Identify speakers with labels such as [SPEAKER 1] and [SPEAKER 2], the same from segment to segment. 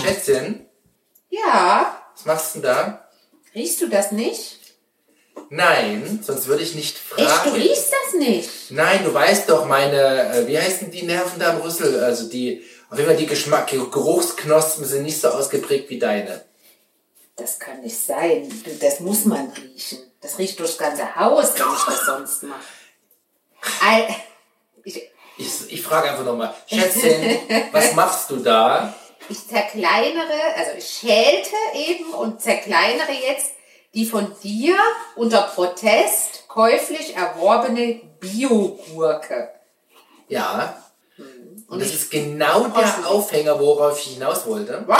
[SPEAKER 1] Schätzchen,
[SPEAKER 2] Ja,
[SPEAKER 1] was machst du denn da?
[SPEAKER 2] riechst du das nicht?
[SPEAKER 1] Nein, sonst würde ich nicht
[SPEAKER 2] Echt,
[SPEAKER 1] fragen.
[SPEAKER 2] du riechst das nicht?
[SPEAKER 1] Nein, du weißt doch, meine, äh, wie heißen die Nerven da im Rüssel? Also die, auf jeden Fall die Geschmack, die Geruchsknospen sind nicht so ausgeprägt wie deine.
[SPEAKER 2] Das kann nicht sein. Das muss man riechen. Das riecht durchs ganze Haus, wenn ich das sonst mache. Ich,
[SPEAKER 1] Ich, ich frage einfach nochmal, Schätzchen, was machst du da?
[SPEAKER 2] Ich zerkleinere, also ich schälte eben und zerkleinere jetzt die von dir unter Protest käuflich erworbene Biogurke.
[SPEAKER 1] Ja.
[SPEAKER 2] Und
[SPEAKER 1] Und das ist genau der Aufhänger, worauf ich hinaus wollte.
[SPEAKER 2] Was?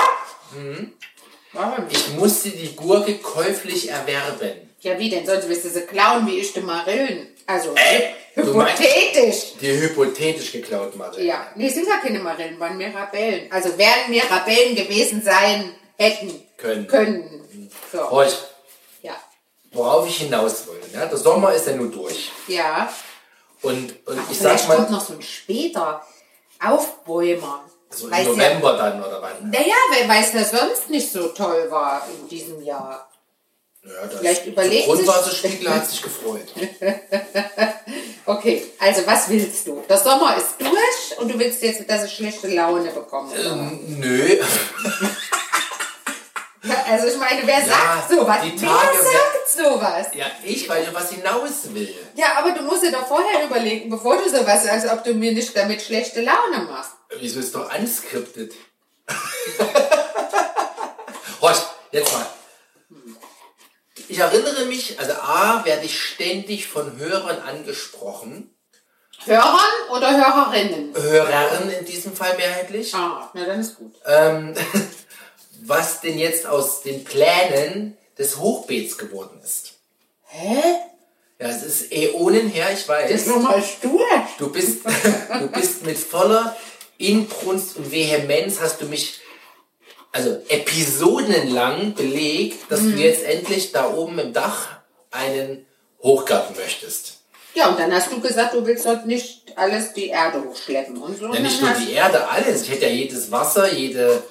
[SPEAKER 2] Warum?
[SPEAKER 1] Ich musste die Gurke käuflich erwerben.
[SPEAKER 2] Ja, wie denn? Sonst du sie klauen wie ich die Marillen. Also,
[SPEAKER 1] Äh, du meinst-
[SPEAKER 2] hypothetisch.
[SPEAKER 1] Die hypothetisch geklaut Marie.
[SPEAKER 2] Ja, nee, sind gar keine Marillen, waren Mirabellen. Also werden Mirabellen gewesen sein, hätten
[SPEAKER 1] Können.
[SPEAKER 2] können. So,
[SPEAKER 1] Horch,
[SPEAKER 2] ja.
[SPEAKER 1] worauf ich hinaus wollte. Ne? Der Sommer ist ja nur durch.
[SPEAKER 2] Ja.
[SPEAKER 1] Und, und ich sag
[SPEAKER 2] vielleicht kommt
[SPEAKER 1] mal,
[SPEAKER 2] noch so ein später Aufbäumer.
[SPEAKER 1] so im
[SPEAKER 2] Weil's
[SPEAKER 1] November dann oder wann?
[SPEAKER 2] Ja, naja, weil es ja sonst nicht so toll war in diesem Jahr.
[SPEAKER 1] Ja, das
[SPEAKER 2] Vielleicht überlegt
[SPEAKER 1] der
[SPEAKER 2] sich-
[SPEAKER 1] Grundwasserspiegel hat sich gefreut.
[SPEAKER 2] Okay, also was willst du? Der Sommer ist durch und du willst jetzt, dass ich schlechte Laune bekomme.
[SPEAKER 1] Ähm, nö.
[SPEAKER 2] Also ich meine, wer sagt sowas?
[SPEAKER 1] die
[SPEAKER 2] Wer
[SPEAKER 1] Tage-
[SPEAKER 2] sagt sowas?
[SPEAKER 1] Ja, ich, weil ich was hinaus will.
[SPEAKER 2] Ja, aber du musst dir doch vorher überlegen, bevor du sowas sagst, ob du mir nicht damit schlechte Laune machst.
[SPEAKER 1] Wieso ist doch unscripted? Horst, jetzt mal. Ich erinnere mich, also A, werde ich ständig von Hörern angesprochen.
[SPEAKER 2] Hörern oder Hörerinnen?
[SPEAKER 1] Hörern in diesem Fall mehrheitlich.
[SPEAKER 2] Ah, na dann ist gut.
[SPEAKER 1] Ähm, was denn jetzt aus den Plänen des Hochbeets geworden ist.
[SPEAKER 2] Hä?
[SPEAKER 1] Ja, es ist Äonen her, ich weiß.
[SPEAKER 2] Das ist nochmal stur.
[SPEAKER 1] Du bist, du bist mit voller Inbrunst und Vehemenz hast du mich, also episodenlang belegt, dass
[SPEAKER 2] Mhm.
[SPEAKER 1] du jetzt endlich da oben im Dach einen Hochgarten möchtest.
[SPEAKER 2] Ja, und dann hast du gesagt, du willst dort nicht alles die Erde hochschleppen und so.
[SPEAKER 1] Ja, nicht nur die Erde, alles. Ich hätte ja jedes Wasser, jede,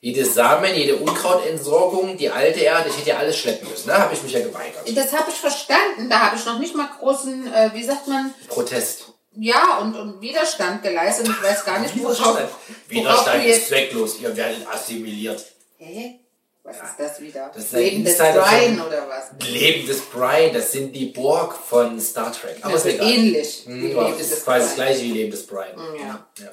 [SPEAKER 1] jedes Samen, jede Unkrautentsorgung, die alte Erde, ich hätte ja alles schleppen müssen. Da habe ich mich ja geweigert.
[SPEAKER 2] Das habe ich verstanden. Da habe ich noch nicht mal großen, äh, wie sagt man,
[SPEAKER 1] Protest.
[SPEAKER 2] Ja, und, und Widerstand geleistet. Ich weiß gar nicht, worauf, worauf
[SPEAKER 1] Widerstand
[SPEAKER 2] du
[SPEAKER 1] ist zwecklos. Ihr werdet assimiliert.
[SPEAKER 2] Hä? Was ist das wieder?
[SPEAKER 1] Das ist
[SPEAKER 2] Leben des Brian oder was?
[SPEAKER 1] Leben des Brian, das sind die Borg von Star Trek. Aber
[SPEAKER 2] Also
[SPEAKER 1] ist egal.
[SPEAKER 2] ähnlich.
[SPEAKER 1] Hm, ja, das
[SPEAKER 2] des
[SPEAKER 1] ist quasi das gleiche wie Leben des Brian.
[SPEAKER 2] Ja.
[SPEAKER 1] Ja.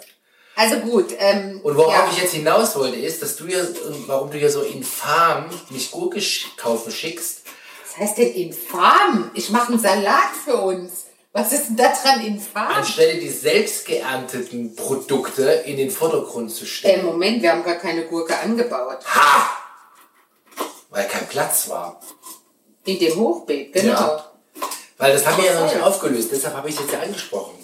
[SPEAKER 2] Also gut. Ähm,
[SPEAKER 1] Und worauf
[SPEAKER 2] ja.
[SPEAKER 1] ich jetzt hinaus wollte, ist, dass du ja, und warum du ja so infam mich Gurke kaufen schickst.
[SPEAKER 2] Was heißt denn infam? Ich mache einen Salat für uns. Was ist denn da dran infam?
[SPEAKER 1] Anstelle die selbst geernteten Produkte in den Vordergrund zu
[SPEAKER 2] Äh,
[SPEAKER 1] stellen.
[SPEAKER 2] Moment, wir haben gar keine Gurke angebaut.
[SPEAKER 1] Ha! Weil kein Platz war.
[SPEAKER 2] In dem Hochbeet, genau.
[SPEAKER 1] Ja. Weil das haben wir ja noch nicht aufgelöst, deshalb habe ich es jetzt ja angesprochen.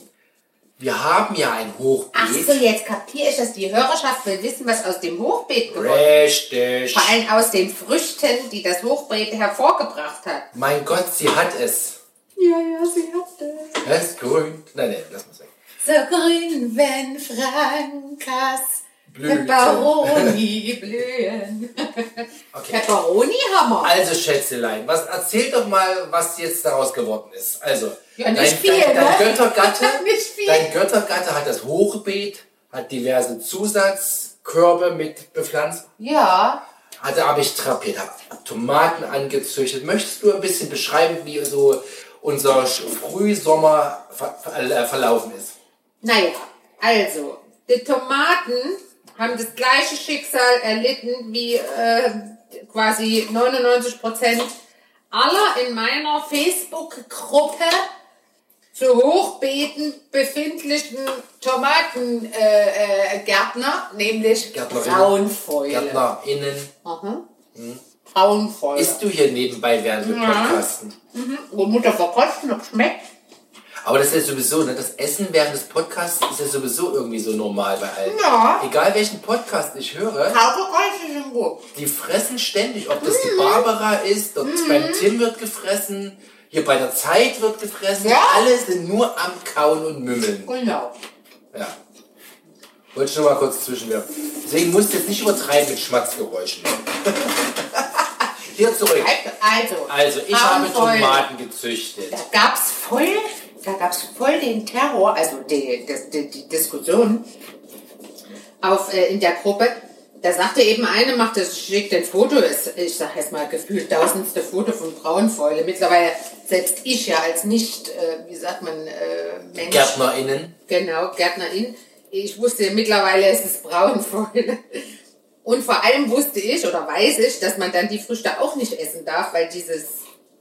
[SPEAKER 1] Wir haben ja ein Hochbeet.
[SPEAKER 2] Ach so, jetzt kapiere ich das. Die Hörerschaft will wissen, was aus dem Hochbeet geworden ist.
[SPEAKER 1] Richtig.
[SPEAKER 2] Vor allem aus den Früchten, die das Hochbeet hervorgebracht hat.
[SPEAKER 1] Mein Gott, sie hat es.
[SPEAKER 2] Ja, ja, sie hat es.
[SPEAKER 1] Es ist grün. Nein, nein, lass mal weg.
[SPEAKER 2] So grün, wenn Frankas
[SPEAKER 1] Blüten.
[SPEAKER 2] Pepperoni blühen.
[SPEAKER 1] Okay.
[SPEAKER 2] Pepperoni-Hammer.
[SPEAKER 1] Also, Schätzelein, was, erzähl doch mal, was jetzt daraus geworden ist. Also,
[SPEAKER 2] Ja,
[SPEAKER 1] dein,
[SPEAKER 2] viel,
[SPEAKER 1] dein, dein
[SPEAKER 2] ne?
[SPEAKER 1] Göttergatte, dein Göttergatte hat das Hochbeet, hat diverse Zusatzkörbe mit bepflanzt,
[SPEAKER 2] Ja,
[SPEAKER 1] hatte aber ich trapiert, hab Tomaten angezüchtet. Möchtest du ein bisschen beschreiben, wie so unser Frühsommer ver äh, verlaufen ist?
[SPEAKER 2] naja, also, die Tomaten haben das gleiche Schicksal erlitten wie äh, quasi 99 Prozent aller in meiner Facebook-Gruppe zu Hochbeeten befindlichen Tomatengärtner, äh, äh, nämlich. Braunfäule.
[SPEAKER 1] GärtnerInnen,
[SPEAKER 2] Braunfäule.
[SPEAKER 1] isst du hier nebenbei während wir podcasten?
[SPEAKER 2] Wo Mutter verkosten, ob schmeckt.
[SPEAKER 1] Aber das ist ja sowieso, ne? Das Essen während des Podcasts ist ja sowieso irgendwie so normal bei allen.
[SPEAKER 2] Ja.
[SPEAKER 1] Egal welchen Podcast ich höre,
[SPEAKER 2] gut.
[SPEAKER 1] die fressen ständig. Ob das die Barbara ist, ob das beim Tim wird gefressen, hier bei der Zeit wird gefressen.
[SPEAKER 2] Ja.
[SPEAKER 1] Alle sind nur am Kauen und Mümmeln.
[SPEAKER 2] Genau.
[SPEAKER 1] Ja. Wollte ich noch mal kurz zwischenwerfen. Deswegen musst du jetzt nicht übertreiben mit Schmatzgeräuschen. Hier zurück.
[SPEAKER 2] Also,
[SPEAKER 1] Also, ich habe. Tomaten gezüchtet.
[SPEAKER 2] Da gab's voll, da gab's voll den Terror, also die, die, die, Diskussion auf, äh, in der Gruppe. Da sagte eben eine, macht das, schickt ein Foto, ist, ich sag jetzt mal gefühlt tausendste Foto von Braunfäule. Mittlerweile, selbst ich ja als nicht, äh, wie sagt man, äh, Mensch.
[SPEAKER 1] GärtnerInnen.
[SPEAKER 2] Genau, Gärtnerin. Ich wusste mittlerweile, es ist Braunfäule. Und vor allem wusste ich oder weiß ich, dass man dann die Früchte auch nicht essen darf, weil dieses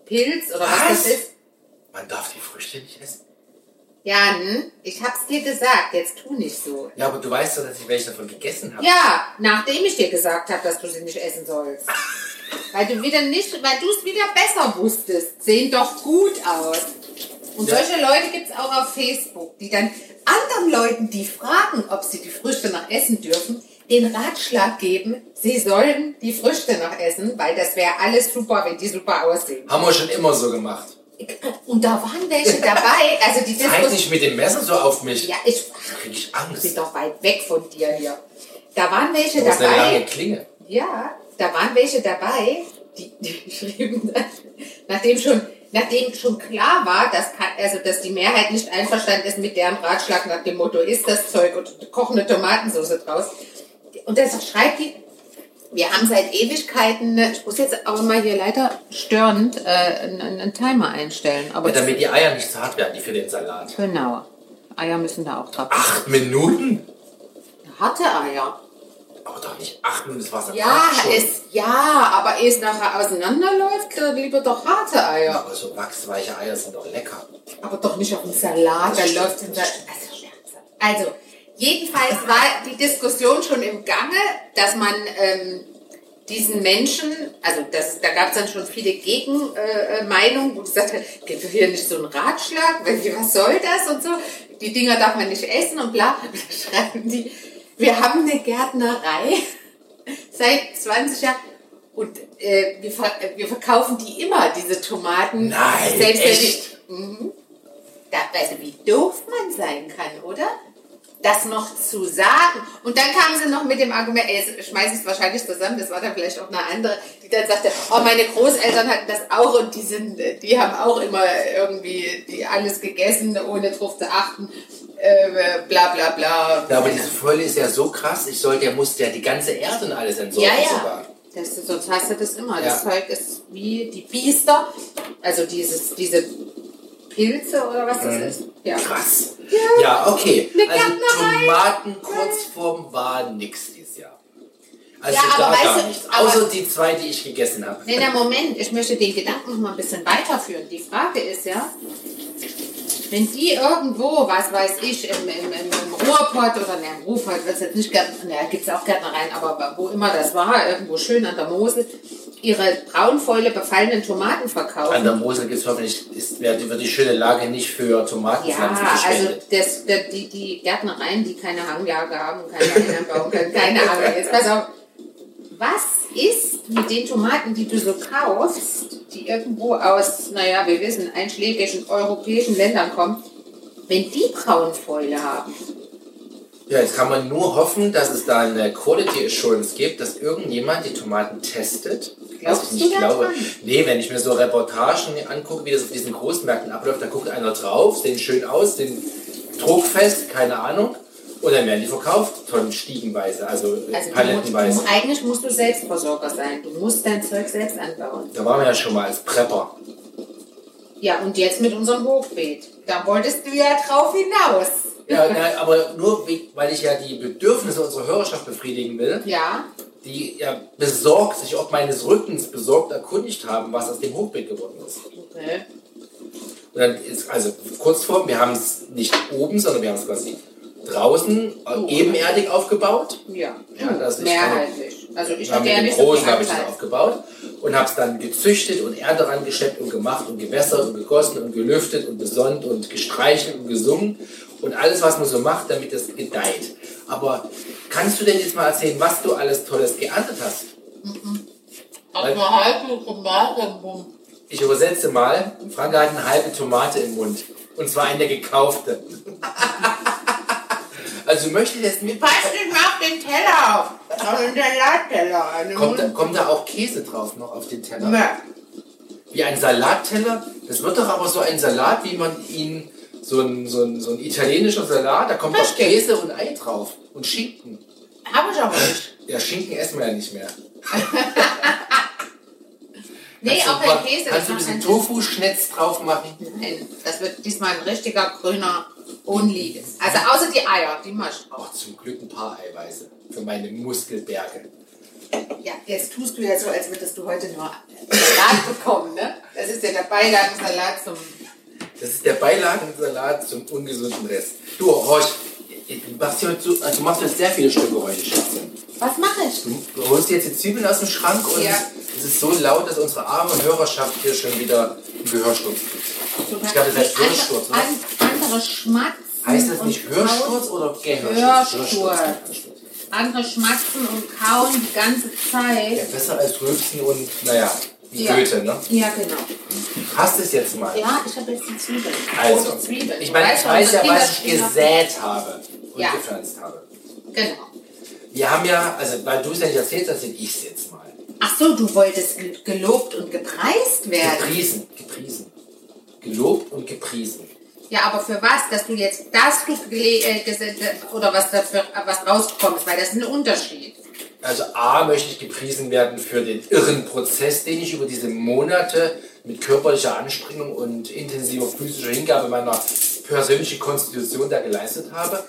[SPEAKER 2] Pilz oder was,
[SPEAKER 1] Was?
[SPEAKER 2] das ist.
[SPEAKER 1] Man darf die Früchte nicht essen.
[SPEAKER 2] Jan, ich hab's dir gesagt, jetzt tu nicht so.
[SPEAKER 1] Ja, aber du weißt doch, dass ich welche davon gegessen habe.
[SPEAKER 2] Ja, nachdem ich dir gesagt habe, dass du sie nicht essen sollst. Weil du wieder nicht, weil du es wieder besser wusstest. Sehen doch gut aus. Und
[SPEAKER 1] Ja.
[SPEAKER 2] solche Leute gibt's auch auf Facebook, die dann anderen Leuten, die fragen, ob sie die Früchte noch essen dürfen, den Ratschlag geben, sie sollen die Früchte noch essen, weil das wäre alles super, wenn die super aussehen.
[SPEAKER 1] Haben wir schon immer so gemacht.
[SPEAKER 2] Und da waren welche dabei, also die
[SPEAKER 1] Zeig
[SPEAKER 2] Diskussion.
[SPEAKER 1] nicht mit dem Messer so auf mich.
[SPEAKER 2] Ja, ich
[SPEAKER 1] krieg ich
[SPEAKER 2] bin
[SPEAKER 1] Angst.
[SPEAKER 2] doch weit weg von dir hier. Da waren welche
[SPEAKER 1] Du hast eine lange
[SPEAKER 2] dabei.
[SPEAKER 1] Klinge.
[SPEAKER 2] Ja, da waren welche dabei, die, die schrieben, dann, nachdem schon, nachdem schon klar war, dass, also, dass die Mehrheit nicht einverstanden ist mit deren Ratschlag nach dem Motto, ist das Zeug und kochende Tomatensauce draus. Und das schreibt die, wir haben seit Ewigkeiten, ich muss jetzt aber mal hier leider störend äh, einen, einen Timer einstellen. Aber
[SPEAKER 1] Ja, damit die Eier nicht zu hart werden, die für den Salat.
[SPEAKER 2] genau, Eier müssen da auch drauf.
[SPEAKER 1] Acht Minuten?
[SPEAKER 2] Harte Eier.
[SPEAKER 1] Aber doch nicht acht Minuten, das Wasser
[SPEAKER 2] Ja, es, ja, aber ehe es nachher auseinanderläuft, dann lieber doch harte Eier.
[SPEAKER 1] Aber so wachsweiche Eier sind doch lecker.
[SPEAKER 2] Aber doch nicht auf dem Salat, da läuft es. Also, also, jedenfalls war die Diskussion schon im Gange, dass man ähm, diesen Menschen, also das, da gab es dann schon viele Gegenmeinungen, äh, wo gesagt hat, gibt es hier nicht so einen Ratschlag, was soll das und so, die Dinger darf man nicht essen und bla, dann schreiben die, wir haben eine Gärtnerei seit 20 Jahren und äh, wir, ver äh, wir verkaufen die immer, diese Tomaten.
[SPEAKER 1] Nein,
[SPEAKER 2] selbst
[SPEAKER 1] echt?
[SPEAKER 2] die, da, weißt du, wie doof man sein kann, oder? Das noch zu sagen. Und dann kamen sie noch mit dem Argument, ey, schmeiß ich es wahrscheinlich zusammen, das war dann vielleicht auch eine andere, die dann sagte, oh, meine Großeltern hatten das auch und die sind, die haben auch immer irgendwie die alles gegessen, ohne drauf zu achten, äh, bla bla bla.
[SPEAKER 1] Ja, aber diese Folge ist ja so krass, ich sollte, ja musste ja die ganze Erde und alles entsorgen
[SPEAKER 2] Ja, ja.
[SPEAKER 1] sogar.
[SPEAKER 2] Das sonst hast du das immer. Das
[SPEAKER 1] Ja.
[SPEAKER 2] Zeug ist wie die Biester, also dieses, diese Pilze oder was das ist. Ja.
[SPEAKER 1] Krass. Ja, okay.
[SPEAKER 2] Eine
[SPEAKER 1] Also
[SPEAKER 2] Gärtnerei.
[SPEAKER 1] Tomatenkurzform war nix dieses Jahr. Also
[SPEAKER 2] Ja, aber
[SPEAKER 1] gar,
[SPEAKER 2] weißt du,
[SPEAKER 1] nichts. Außer die zwei, die ich gegessen habe.
[SPEAKER 2] Nee, na Moment, ich möchte den Gedanken noch mal ein bisschen weiterführen. Die Frage ist ja, wenn die irgendwo, was weiß ich, im, im, im, im Ruhrpott oder ne, im Ruhrpott wird es jetzt nicht ne, gibt es auch Gärtnereien, aber wo immer das war, irgendwo schön an der Mosel, ihre braunfäule befallenen Tomaten verkaufen.
[SPEAKER 1] An der Mosel gibt es hoffentlich, ist, wird die schöne Lage nicht für Tomatenpflanzen
[SPEAKER 2] Ja, also das, das, die, die Gärtnereien, die keine Hanglage haben, keine bauen können, keine Ahnung. Jetzt pass auf. Was ist mit den Tomaten, die du so kaufst, die irgendwo aus, naja, wir wissen, einschlägigen europäischen Ländern kommen, wenn die Braunfäule haben?
[SPEAKER 1] Ja, jetzt kann man nur hoffen, dass es da eine Quality Assurance gibt, dass irgendjemand die Tomaten testet.
[SPEAKER 2] Glaubst
[SPEAKER 1] was ich
[SPEAKER 2] du
[SPEAKER 1] glaube.
[SPEAKER 2] dran?
[SPEAKER 1] Nee, wenn ich mir so Reportagen angucke, wie das auf diesen Großmärkten abläuft, da guckt einer drauf, sehen schön aus, den druckfest, keine Ahnung. Und dann werden die verkauft, tonnenstiegenweise, also,
[SPEAKER 2] Also du,
[SPEAKER 1] palettenweise.
[SPEAKER 2] du, eigentlich musst du Selbstversorger sein. Du musst dein Zeug selbst anbauen.
[SPEAKER 1] Da waren wir ja schon mal als Prepper.
[SPEAKER 2] Ja, und jetzt mit unserem Hochbeet. Da wolltest du ja drauf hinaus.
[SPEAKER 1] Ja, na, aber nur weil ich ja die Bedürfnisse unserer Hörerschaft befriedigen will,
[SPEAKER 2] Ja,
[SPEAKER 1] die ja besorgt, sich ob meines Rückens besorgt erkundigt haben, was aus dem Hochbeet geworden ist.
[SPEAKER 2] okay.
[SPEAKER 1] Und dann ist, also Kurzform, wir haben es nicht oben, sondern wir haben es quasi draußen äh, ebenerdig aufgebaut.
[SPEAKER 2] Ja,
[SPEAKER 1] Ja, das ist
[SPEAKER 2] mehrheitlich. Also ich ja
[SPEAKER 1] dem
[SPEAKER 2] so
[SPEAKER 1] Großen habe ich das aufgebaut und habe es dann gezüchtet und Erde rangeschleppt und gemacht und gewässert und gegossen und gelüftet und besonnt und gestreichelt und gesungen und alles, was man so macht, damit es gedeiht. Aber kannst du denn jetzt mal erzählen, was du alles Tolles geerntet hast?
[SPEAKER 2] Also halbe Tomate im Mund.
[SPEAKER 1] Ich übersetze mal, Franka hat eine halbe Tomate im Mund. Und zwar eine gekaufte. Also du möchtest jetzt mit.
[SPEAKER 2] Pass nicht mal auf den Teller auf. Den Salatteller. Eine
[SPEAKER 1] Kommt da, kommt da auch Käse drauf noch auf den Teller?
[SPEAKER 2] Ja.
[SPEAKER 1] Wie ein Salatteller? Das wird doch aber so ein Salat, wie man ihn. So ein, so ein, so ein italienischer Salat, da kommt doch. Käse und Ei drauf. Und Schinken.
[SPEAKER 2] Habe ich aber nicht.
[SPEAKER 1] Ja, Schinken essen wir ja nicht mehr.
[SPEAKER 2] Nee, auch kein Käse.
[SPEAKER 1] Kannst du ein bisschen Tofu-Schnetz drauf machen?
[SPEAKER 2] Nein, Das wird diesmal ein richtiger grüner Only. Also außer die Eier, die mach ich drauf.
[SPEAKER 1] Auch zum Glück ein paar Eiweiße für meine Muskelberge.
[SPEAKER 2] Ja, jetzt tust du ja so, als würdest du heute nur Salat bekommen, ne? Das ist ja der Beilagensalat zum...
[SPEAKER 1] Das ist der Beilagensalat zum ungesunden Rest. Du, Horch, du machst, heute so, also du machst jetzt sehr viele Stücke heute, Schätzchen.
[SPEAKER 2] Was mache ich?
[SPEAKER 1] Du, holst dir jetzt die Zwiebeln aus dem Schrank und
[SPEAKER 2] Ja.
[SPEAKER 1] es ist so laut, dass unsere arme Hörerschaft hier schon wieder einen Gehörsturz kriegt. Ich glaube, das heißt Hörsturz, ne?
[SPEAKER 2] an- Andere schmatzen
[SPEAKER 1] Heißt das
[SPEAKER 2] und
[SPEAKER 1] nicht. Hörsturz oder Gehörsturz?
[SPEAKER 2] Hörsturz. Andere schmatzen und kauen die ganze
[SPEAKER 1] Ja,
[SPEAKER 2] Zeit.
[SPEAKER 1] besser als Rülpsen und, naja, wie
[SPEAKER 2] Ja.
[SPEAKER 1] Goethe, ne?
[SPEAKER 2] Ja, genau.
[SPEAKER 1] Hast es jetzt mal.
[SPEAKER 2] Ja, ich habe jetzt die Zwiebeln.
[SPEAKER 1] Also,
[SPEAKER 2] Rote Zwiebeln.
[SPEAKER 1] ich meine, ich
[SPEAKER 2] du,
[SPEAKER 1] weiß ja, was ich gesät habe und
[SPEAKER 2] Ja.
[SPEAKER 1] gepflanzt habe.
[SPEAKER 2] Genau.
[SPEAKER 1] Wir haben ja, also weil du es ja nicht erzählt hast, ich es jetzt mal.
[SPEAKER 2] Ach so, du wolltest ge- gelobt und gepreist werden.
[SPEAKER 1] Gepriesen, gepriesen. Gelobt und gepriesen.
[SPEAKER 2] Ja, aber für was? Dass du jetzt das du äh, gese- oder was dafür was rausgekommen ist, weil das ist ein Unterschied.
[SPEAKER 1] Also A möchte ich gepriesen werden für den irren Prozess, den ich über diese Monate mit körperlicher Anstrengung und intensiver physischer Hingabe meiner persönlichen Konstitution da geleistet habe.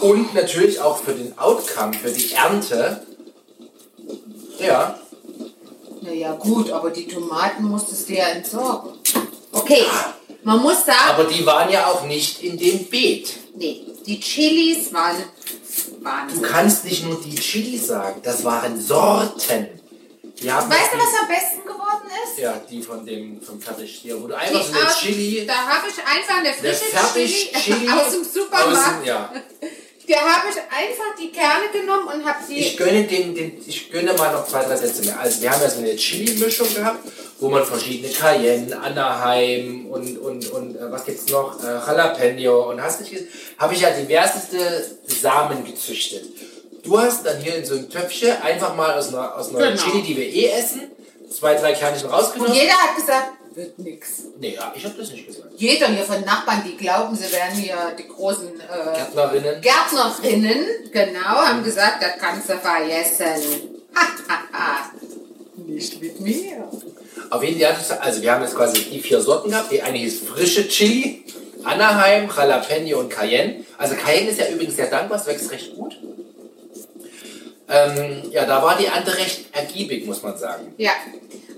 [SPEAKER 1] Und natürlich auch für den Outcome, für die Ernte. Ja,
[SPEAKER 2] Naja, gut, aber die Tomaten musstest du ja entsorgen. Okay, man muss sagen,
[SPEAKER 1] aber die waren ja auch nicht in dem Beet.
[SPEAKER 2] nee, die Chilis waren
[SPEAKER 1] Du
[SPEAKER 2] Wahnsinn.
[SPEAKER 1] kannst nicht nur die Chili sagen, das waren Sorten. Die haben
[SPEAKER 2] Weißt du,
[SPEAKER 1] die-
[SPEAKER 2] was am besten geworden ist?
[SPEAKER 1] Ja, die von dem vom Fertigstier, wo du
[SPEAKER 2] Die
[SPEAKER 1] einfach so eine
[SPEAKER 2] aus-
[SPEAKER 1] Chili,
[SPEAKER 2] Da habe ich einfach eine frische Chili,
[SPEAKER 1] Chili
[SPEAKER 2] aus dem Supermarkt.
[SPEAKER 1] Außen, ja.
[SPEAKER 2] Da habe ich einfach die Kerne genommen und habe die.
[SPEAKER 1] Ich gönne den, den, ich gönne mal noch zwei, drei Sätze mehr. Also wir haben ja so eine Chili-Mischung gehabt, wo man verschiedene Cayenne, Anaheim und, und, und äh, was gibt's noch? Äh, Jalapeno und hast nicht habe ich ja diverseste Samen gezüchtet. Du hast dann hier in so einem Töpfchen einfach mal aus einer, aus einer
[SPEAKER 2] Genau.
[SPEAKER 1] Chili, die wir eh essen, zwei, drei Kernchen
[SPEAKER 2] und
[SPEAKER 1] rausgenommen.
[SPEAKER 2] jeder hat gesagt, wird nix.
[SPEAKER 1] Nee, ja, ich habe das nicht gesagt.
[SPEAKER 2] Jeder hier von Nachbarn, die glauben, sie wären hier die großen äh,
[SPEAKER 1] Gärtnerinnen.
[SPEAKER 2] Gärtnerinnen, genau, haben gesagt, das kannst du vergessen. Nicht mit mir.
[SPEAKER 1] Auf jeden Fall, also wir haben jetzt quasi die vier Sorten gehabt. Die eine hieß frische Chili, Anaheim, Jalapeno und Cayenne. Also Cayenne ist ja übrigens sehr dankbar, es wächst recht gut. Ähm, ja, da war die andere recht ergiebig, muss man sagen.
[SPEAKER 2] Ja,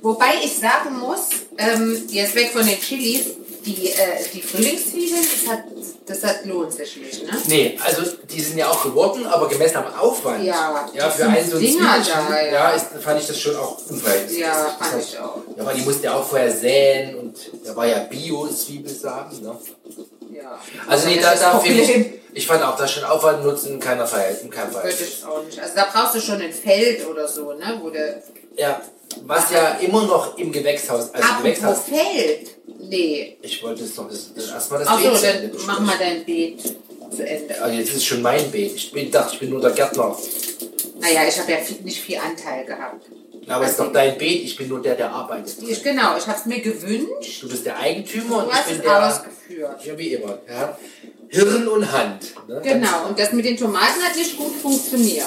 [SPEAKER 2] wobei ich sagen muss, ähm, jetzt weg von den Chilis, die, äh, die Frühlingszwiebeln, das, hat, das hat, lohnt sich nicht, ne?
[SPEAKER 1] Nee, also die sind ja auch geworden, aber gemessen am Aufwand.
[SPEAKER 2] Ja,
[SPEAKER 1] ja für einen so ein
[SPEAKER 2] Dinger
[SPEAKER 1] Zwiebelchen,
[SPEAKER 2] da, ja.
[SPEAKER 1] ja, ist, fand ich das schon auch unverhältnismäßig.
[SPEAKER 2] Ja,
[SPEAKER 1] Das
[SPEAKER 2] fand
[SPEAKER 1] heißt,
[SPEAKER 2] ich auch.
[SPEAKER 1] Ja, aber die mussten ja auch vorher säen und da war ja Bio-Zwiebelsamen, ne?
[SPEAKER 2] Ja.
[SPEAKER 1] Also nee, da, da ich, ich fand auch das schon Aufwand nutzen, keiner Verhältnis, kein
[SPEAKER 2] Würde
[SPEAKER 1] Verhältnis.
[SPEAKER 2] ich auch nicht. Also da brauchst du schon ein Feld oder so, ne? Wo du,
[SPEAKER 1] Ja, was ja immer noch im Gewächshaus, also
[SPEAKER 2] Apropos
[SPEAKER 1] Gewächshaus,
[SPEAKER 2] Feld. Nee.
[SPEAKER 1] ich wollte es das erstmal das
[SPEAKER 2] Achso,
[SPEAKER 1] Beet zu Ende
[SPEAKER 2] dann mach mal dein Beet zu Ende.
[SPEAKER 1] Also jetzt ist schon mein Beet. Ich bin, dachte, ich bin nur der Gärtner.
[SPEAKER 2] Naja, ich habe ja viel, nicht viel Anteil gehabt.
[SPEAKER 1] Aber es ist doch dein Beet, ich bin nur der, der arbeitet.
[SPEAKER 2] Ich, genau, ich habe es mir gewünscht.
[SPEAKER 1] Du bist der Eigentümer
[SPEAKER 2] Du
[SPEAKER 1] und ich
[SPEAKER 2] hast
[SPEAKER 1] bin
[SPEAKER 2] es
[SPEAKER 1] der.
[SPEAKER 2] ausgeführt.
[SPEAKER 1] Ja, wie immer. Ja. Hirn und Hand. Ne?
[SPEAKER 2] Genau, und das mit den Tomaten hat nicht gut funktioniert.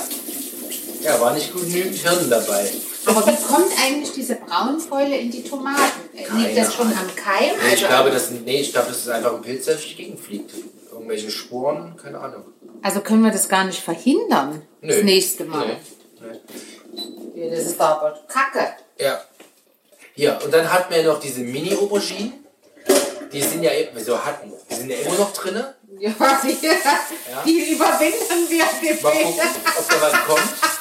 [SPEAKER 1] Ja, war nicht genügend Hirn dabei.
[SPEAKER 2] Aber wie kommt eigentlich diese Braunfäule in die Tomaten? Äh,
[SPEAKER 1] Keine
[SPEAKER 2] Liegt das schon am Keim?
[SPEAKER 1] Nee, ich
[SPEAKER 2] Also,
[SPEAKER 1] glaube, das, nee, ich glaube, das ist einfach ein Pilz, der durch die Gegend fliegt. Irgendwelche Sporen, keine Ahnung.
[SPEAKER 2] also können wir das gar nicht verhindern, das
[SPEAKER 1] Nö.
[SPEAKER 2] nächste Mal.
[SPEAKER 1] Nee. Nee.
[SPEAKER 2] Ja, das ist aber Kacke.
[SPEAKER 1] Ja. Hier, und dann hatten wir noch diese Mini-Auberginen. Die sind ja, wieso hatten? Die sind ja immer noch drin.
[SPEAKER 2] Ja, die, die überwintern wir
[SPEAKER 1] Mal gucken, ob da was kommt.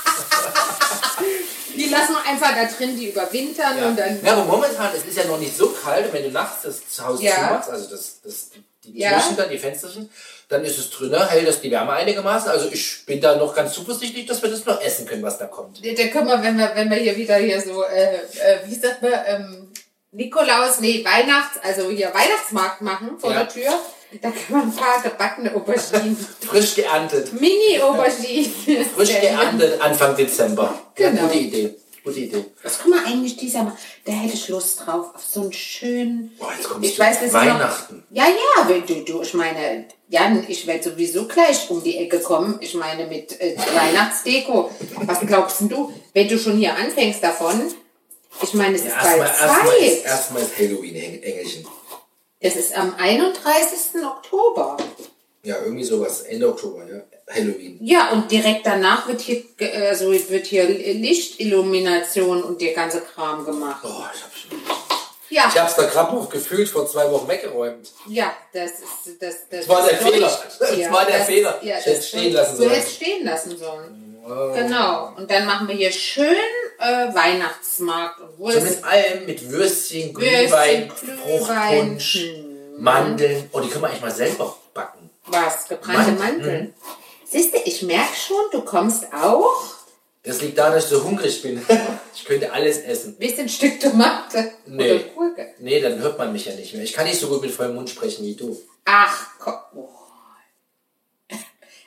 [SPEAKER 2] Die lassen wir einfach da drin, die überwintern
[SPEAKER 1] Ja.
[SPEAKER 2] und dann.
[SPEAKER 1] ja, aber momentan, es ist ja noch nicht so kalt, und wenn du nachts das Haus
[SPEAKER 2] Ja.
[SPEAKER 1] zumachst, also das, das, die
[SPEAKER 2] Ja.
[SPEAKER 1] Türchen dann, die Fensterchen, dann ist es drin, hält das die Wärme einigermaßen. Also ich bin da noch ganz zuversichtlich, dass wir das noch essen können, was da kommt.
[SPEAKER 2] Da können wir, wenn wir, wenn wir hier wieder hier so, äh, äh, wie sagt man, ähm, Nikolaus, nee, Weihnachts, also hier Weihnachtsmarkt machen vor
[SPEAKER 1] Ja.
[SPEAKER 2] der Tür, Da kann man ein paar gebackene Auberginen.
[SPEAKER 1] Frisch geerntet.
[SPEAKER 2] Mini-Auberginen.
[SPEAKER 1] Frisch geerntet Anfang Dezember. Ja,
[SPEAKER 2] Genau.
[SPEAKER 1] gute Idee. Gute Idee.
[SPEAKER 2] Was kann man eigentlich dieser Mal? Da hätte ich Lust drauf, auf so einen schönen.
[SPEAKER 1] Boah, jetzt kommst
[SPEAKER 2] ich
[SPEAKER 1] du
[SPEAKER 2] weiß,
[SPEAKER 1] Weihnachten.
[SPEAKER 2] Noch, ja, ja, wenn du, du, ich meine, Jan, ich werde sowieso gleich um die Ecke kommen. Ich meine, mit äh, Weihnachtsdeko. Was glaubst denn du, wenn du schon hier anfängst davon? Ich meine, es ist
[SPEAKER 1] Erstmal
[SPEAKER 2] bald
[SPEAKER 1] erstmal
[SPEAKER 2] Zeit.
[SPEAKER 1] erstmal ist Halloween, Eng- Engelchen.
[SPEAKER 2] Es ist am 31. Oktober.
[SPEAKER 1] Ja, irgendwie sowas. Ende Oktober, ja. Halloween.
[SPEAKER 2] Ja, und direkt danach wird hier, also wird hier Lichtillumination und der ganze Kram gemacht.
[SPEAKER 1] Oh, ich hab schon.
[SPEAKER 2] Ja,
[SPEAKER 1] Ich hab's da noch gefühlt vor zwei Wochen weggeräumt.
[SPEAKER 2] ja, das ist das. Das,
[SPEAKER 1] Das war der
[SPEAKER 2] das
[SPEAKER 1] Fehler. Das
[SPEAKER 2] dir.
[SPEAKER 1] war der Fehler.
[SPEAKER 2] Ja,
[SPEAKER 1] Ich hätte
[SPEAKER 2] das-
[SPEAKER 1] stehen lassen
[SPEAKER 2] Du
[SPEAKER 1] sollen.
[SPEAKER 2] hättest stehen lassen sollen. Genau. Und dann machen wir hier schön äh, Weihnachtsmarkt und
[SPEAKER 1] So
[SPEAKER 2] Wurst.
[SPEAKER 1] mit allem, mit Würstchen, Glühwein,
[SPEAKER 2] Glühwein,
[SPEAKER 1] Fruchtpunsch, Mandeln. Oh, die können wir eigentlich mal selber backen.
[SPEAKER 2] Was? Gebrannte
[SPEAKER 1] Mandeln.
[SPEAKER 2] Mandeln. Siehst du, ich merke schon, du kommst auch.
[SPEAKER 1] Das liegt daran, dass ich so hungrig bin. Ich könnte alles essen.
[SPEAKER 2] Willst du ein Stück Tomate
[SPEAKER 1] Nee.
[SPEAKER 2] oder Gurke?
[SPEAKER 1] Nee, dann hört man mich ja nicht mehr. Ich kann nicht so gut mit vollem Mund sprechen wie du.
[SPEAKER 2] Ach, komm. Oh.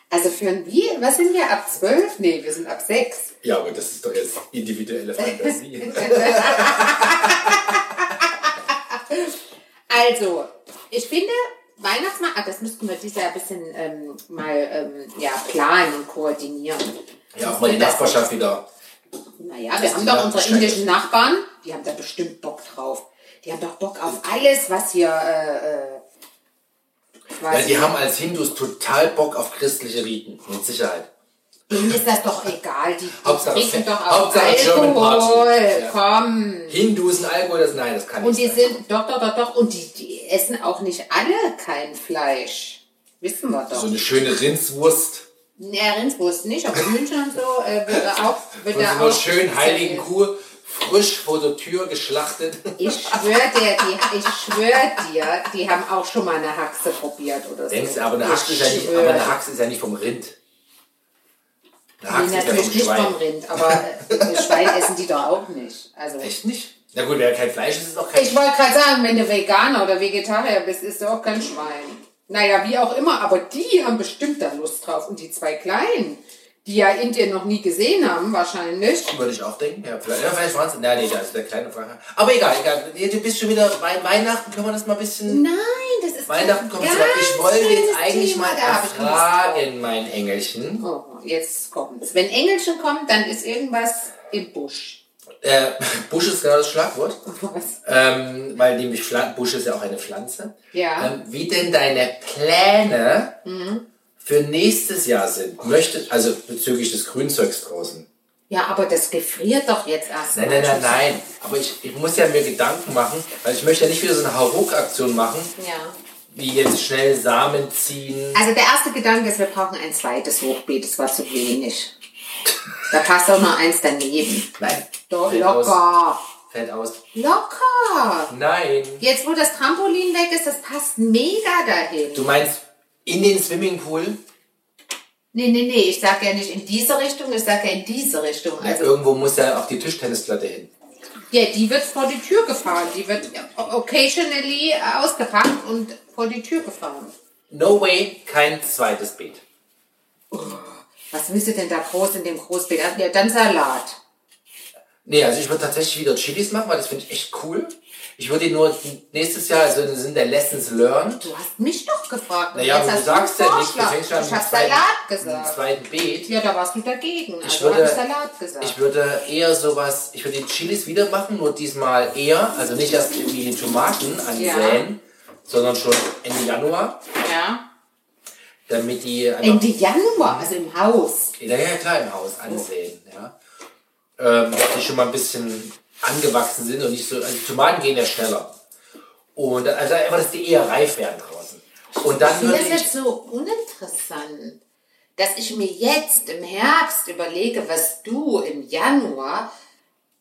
[SPEAKER 2] Also für ein Wie? Was sind wir? Ab 12? Nee, wir sind ab 6.
[SPEAKER 1] Ja, aber das ist doch jetzt individuelle Fantasie.
[SPEAKER 2] Also, ich finde, Weihnachtsmarkt, ah, das müssten wir dieses Jahr ein bisschen ähm, mal ähm, ja, planen und koordinieren.
[SPEAKER 1] ja, auch mal die Nachbarschaft wieder.
[SPEAKER 2] Naja, wir haben doch unsere indischen Nachbarn, die haben da bestimmt Bock drauf. Die haben doch Bock auf alles, was hier äh, äh,
[SPEAKER 1] Ja, die haben als Hindus total Bock auf christliche Riten. Mit Sicherheit.
[SPEAKER 2] Denen ist das doch egal. Die, die
[SPEAKER 1] Hauptsache
[SPEAKER 2] trinken doch auch
[SPEAKER 1] Hauptsache
[SPEAKER 2] Alkohol.
[SPEAKER 1] Ja.
[SPEAKER 2] Komm.
[SPEAKER 1] Hindus und Alkohol, das nein, das kann
[SPEAKER 2] Und
[SPEAKER 1] nicht
[SPEAKER 2] die
[SPEAKER 1] sein.
[SPEAKER 2] sind, doch, doch, doch, doch. Und die, die essen auch nicht alle kein Fleisch. Wissen wir doch.
[SPEAKER 1] So eine schöne Rindswurst.
[SPEAKER 2] Ja, Rindswurst nicht, aber München und so äh, wird auch. Wird
[SPEAKER 1] Von so einer
[SPEAKER 2] auch
[SPEAKER 1] schönen heiligen Kuh, frisch vor der Tür geschlachtet.
[SPEAKER 2] Ich schwöre dir, die, ich schwör dir, die haben auch schon mal eine Haxe probiert oder so.
[SPEAKER 1] Denkst du, aber eine
[SPEAKER 2] Ich
[SPEAKER 1] Haxe ist ja nicht, aber eine Haxe ist ja nicht vom Rind. Eine
[SPEAKER 2] Nee,
[SPEAKER 1] ist
[SPEAKER 2] natürlich nicht vom Rind, aber äh, Schwein essen die doch auch nicht. Also,
[SPEAKER 1] Echt nicht? Na gut, wer kein Fleisch ist, ist auch kein
[SPEAKER 2] ich wollte gerade sagen, wenn du Veganer oder Vegetarier bist, isst du auch kein Schwein. Naja, wie auch immer, aber die haben bestimmt da Lust drauf. Und die zwei Kleinen, die ja Indien noch nie gesehen haben, wahrscheinlich.
[SPEAKER 1] Würde ich auch denken. Ja, vielleicht, ja, vielleicht waren es. Nein, nee, da ist der kleine Frage. Aber egal, egal. Du bist schon wieder bei Weihnachten, können wir das mal ein bisschen.
[SPEAKER 2] Nein, das ist
[SPEAKER 1] Weihnachten kommt zurück. Ich wollte jetzt eigentlich
[SPEAKER 2] Thema,
[SPEAKER 1] mal erfragen, mein Engelchen.
[SPEAKER 2] Oh, jetzt kommt's. Wenn Engelchen kommt, dann ist irgendwas im Busch.
[SPEAKER 1] Äh, Busch ist genau das Schlagwort.
[SPEAKER 2] Was?
[SPEAKER 1] Ähm, weil nämlich Pflan- Busch ist ja auch eine Pflanze.
[SPEAKER 2] Ja.
[SPEAKER 1] Ähm, wie denn deine Pläne für nächstes Jahr sind? Möchte, also bezüglich des Grünzeugs draußen.
[SPEAKER 2] Ja, aber das gefriert doch jetzt erst.
[SPEAKER 1] Nein, nein, nein, nein. Aber ich, ich muss ja mir Gedanken machen, weil ich möchte ja nicht wieder so eine Hauruck-Aktion machen,
[SPEAKER 2] Ja.
[SPEAKER 1] wie jetzt schnell Samen ziehen.
[SPEAKER 2] Also der erste Gedanke ist, wir brauchen ein zweites Hochbeet. Das war zu wenig. Da passt auch noch eins daneben.
[SPEAKER 1] Nein.
[SPEAKER 2] Doch,
[SPEAKER 1] Fällt
[SPEAKER 2] locker.
[SPEAKER 1] Aus. Fällt aus.
[SPEAKER 2] Locker.
[SPEAKER 1] Nein.
[SPEAKER 2] Jetzt, wo das Trampolin weg ist, das passt mega dahin.
[SPEAKER 1] Du meinst in den Swimmingpool?
[SPEAKER 2] Nee, nee, nee, ich sag ja nicht in diese Richtung, ich sag ja in diese Richtung.
[SPEAKER 1] Ja,
[SPEAKER 2] Also,
[SPEAKER 1] irgendwo muss ja auch die Tischtennisplatte hin.
[SPEAKER 2] ja, die wird vor die Tür gefahren. Die wird occasionally ausgepackt und vor die Tür gefahren.
[SPEAKER 1] No way, kein zweites Beet.
[SPEAKER 2] Was willst du denn da groß in dem Großbeet? Ja, dann Salat.
[SPEAKER 1] Nee, also ich würde tatsächlich wieder Chilis machen, weil das finde ich echt cool. Ich würde ihn nur nächstes Jahr, also im Sinne der Lessons learned.
[SPEAKER 2] Du hast mich doch gefragt.
[SPEAKER 1] Naja, aber
[SPEAKER 2] jetzt
[SPEAKER 1] du
[SPEAKER 2] hast
[SPEAKER 1] sagst ja nicht, du fängst schon an
[SPEAKER 2] Ich
[SPEAKER 1] zweiten-
[SPEAKER 2] Salat
[SPEAKER 1] Im
[SPEAKER 2] gesagt.
[SPEAKER 1] zweiten Beet.
[SPEAKER 2] Ja, da warst du dagegen.
[SPEAKER 1] Ich
[SPEAKER 2] Also habe
[SPEAKER 1] würde,
[SPEAKER 2] ich Salat gesagt.
[SPEAKER 1] ich würde eher sowas, ich würde die Chilis wieder machen, nur diesmal eher, also nicht erst irgendwie die Tomaten ansäen, sondern schon Ende Januar,
[SPEAKER 2] ja.
[SPEAKER 1] damit die
[SPEAKER 2] Ende Januar, also im Haus.
[SPEAKER 1] ja, ja klar im Haus ansehen, ja. Ähm, dass die schon mal ein bisschen angewachsen sind und nicht so, also die Tomaten gehen ja schneller. Und also einfach, dass die eher reif werden draußen. Und dann
[SPEAKER 2] Ich finde das jetzt so uninteressant, dass ich mir jetzt im Herbst überlege, was du im Januar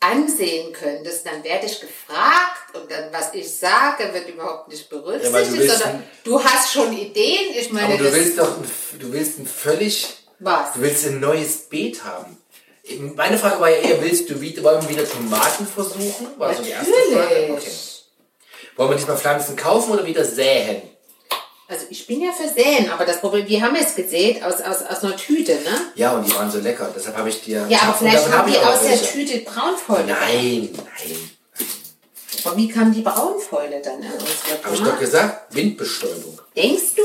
[SPEAKER 2] ansehen könntest, dann werde ich gefragt und dann, was ich sage, wird überhaupt nicht
[SPEAKER 1] Ja,
[SPEAKER 2] berücksichtigt,
[SPEAKER 1] weil du willst
[SPEAKER 2] sondern du hast schon Ideen. Ich meine,
[SPEAKER 1] aber du willst doch, ein, du willst ein völlig,
[SPEAKER 2] was?
[SPEAKER 1] du willst ein neues Beet haben. Meine Frage war ja eher, willst du wieder, wollen wir wieder Tomaten versuchen? War so die erste Frage.
[SPEAKER 2] Natürlich.
[SPEAKER 1] Okay. Wollen wir diesmal Pflanzen kaufen oder wieder säen?
[SPEAKER 2] Also ich bin ja für Säen, aber das Problem, wir haben es gesät aus, aus, aus einer Tüte, ne?
[SPEAKER 1] Ja, und die waren so lecker. Deshalb habe ich dir.
[SPEAKER 2] Ja, aber vielleicht haben
[SPEAKER 1] hab
[SPEAKER 2] die aus der. Tüte Braunfäule.
[SPEAKER 1] Nein, nein.
[SPEAKER 2] Aber wie kam die Braunfäule dann an unsere
[SPEAKER 1] Habe ich doch gesagt, Windbestäubung.
[SPEAKER 2] Denkst du?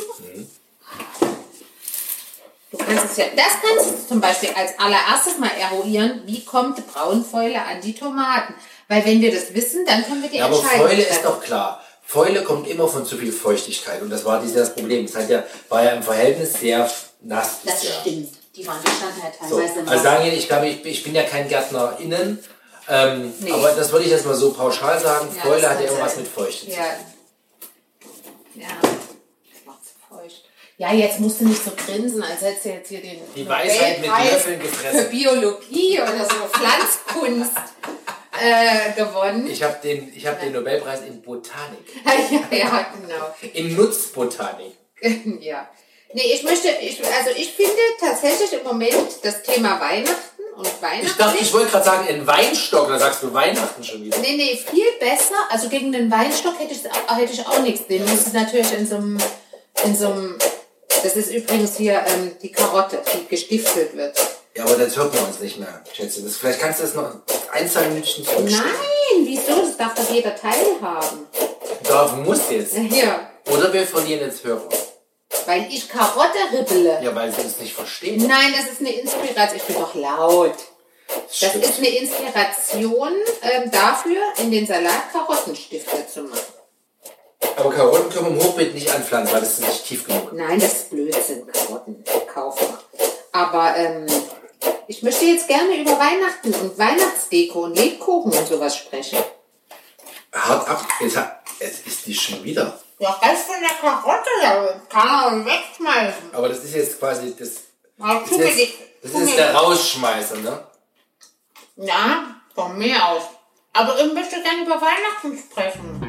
[SPEAKER 2] Du kannst ja, das kannst du zum Beispiel als allererstes mal eruieren, wie kommt Braunfäule an die Tomaten. Weil wenn wir das wissen, dann können wir die
[SPEAKER 1] Ja, aber
[SPEAKER 2] Entscheidung
[SPEAKER 1] Fäule ist doch klar. Fäule kommt immer von zu viel Feuchtigkeit. Und das war dieses das Problem. Es hat ja, war ja im Verhältnis sehr nass.
[SPEAKER 2] Das
[SPEAKER 1] Jahr.
[SPEAKER 2] stimmt. Die waren die standen halt
[SPEAKER 1] So,
[SPEAKER 2] teilweise im
[SPEAKER 1] also sagen wir, ich glaube, ich, ich bin ja kein Gärtner innen. Ähm,
[SPEAKER 2] Nee.
[SPEAKER 1] Aber das würde ich jetzt mal so pauschal sagen.
[SPEAKER 2] Ja,
[SPEAKER 1] Fäule hat ja irgendwas mit Feuchte zu tun.
[SPEAKER 2] Ja. Ja. Ja, jetzt musst du nicht so grinsen, als hättest du jetzt hier den
[SPEAKER 1] Die Weisheit mit
[SPEAKER 2] Nobelpreis
[SPEAKER 1] Löffeln
[SPEAKER 2] für
[SPEAKER 1] gefressen.
[SPEAKER 2] Biologie oder so Pflanzkunst äh, gewonnen.
[SPEAKER 1] Ich habe den, ich hab den Nobelpreis in Botanik.
[SPEAKER 2] ja, ja, genau.
[SPEAKER 1] In Nutzbotanik.
[SPEAKER 2] ja. Nee, ich möchte, ich, also ich finde tatsächlich im Moment das Thema Weihnachten und Weihnachten.
[SPEAKER 1] Ich dachte, ich wollte gerade sagen, in Weinstock, da sagst du Weihnachten schon wieder.
[SPEAKER 2] Nee, nee, viel besser. Also gegen den Weinstock hätte ich, hätte ich auch nichts. Den muss es natürlich in so einem, in so einem, das ist übrigens hier ähm, die Karotte, die gestiftelt wird.
[SPEAKER 1] Ja, aber das hört man uns nicht mehr, schätze. Das, vielleicht kannst du das noch ein, zwei Minuten.
[SPEAKER 2] Nein, wieso? Das darf doch jeder teilhaben.
[SPEAKER 1] Darf, muss jetzt.
[SPEAKER 2] Ja,
[SPEAKER 1] Oder wir verlieren jetzt Hörer.
[SPEAKER 2] weil ich Karotte ribbele.
[SPEAKER 1] Ja, weil sie es nicht verstehen.
[SPEAKER 2] Nein, das ist eine Inspiration. Ich bin doch laut. Das
[SPEAKER 1] Stimmt.
[SPEAKER 2] ist eine Inspiration ähm, dafür, in den Salat Karottenstifte.
[SPEAKER 1] Aber Karotten können wir im Hochbeet nicht anpflanzen, weil das ist nicht tief genug.
[SPEAKER 2] Nein, das ist Blödsinn, Karotten kaufen. Aber ähm, ich möchte jetzt gerne über Weihnachten und Weihnachtsdeko und Lebkuchen und sowas sprechen.
[SPEAKER 1] Hart ab, jetzt ist die schon wieder.
[SPEAKER 2] Ja, Rest von der Karotte, da kann man wegschmeißen.
[SPEAKER 1] Aber das ist jetzt quasi das. Das ist jetzt, das ist der Rausschmeißer, ne?
[SPEAKER 2] Ja, von mir aus. Aber ich möchte gerne über Weihnachten sprechen.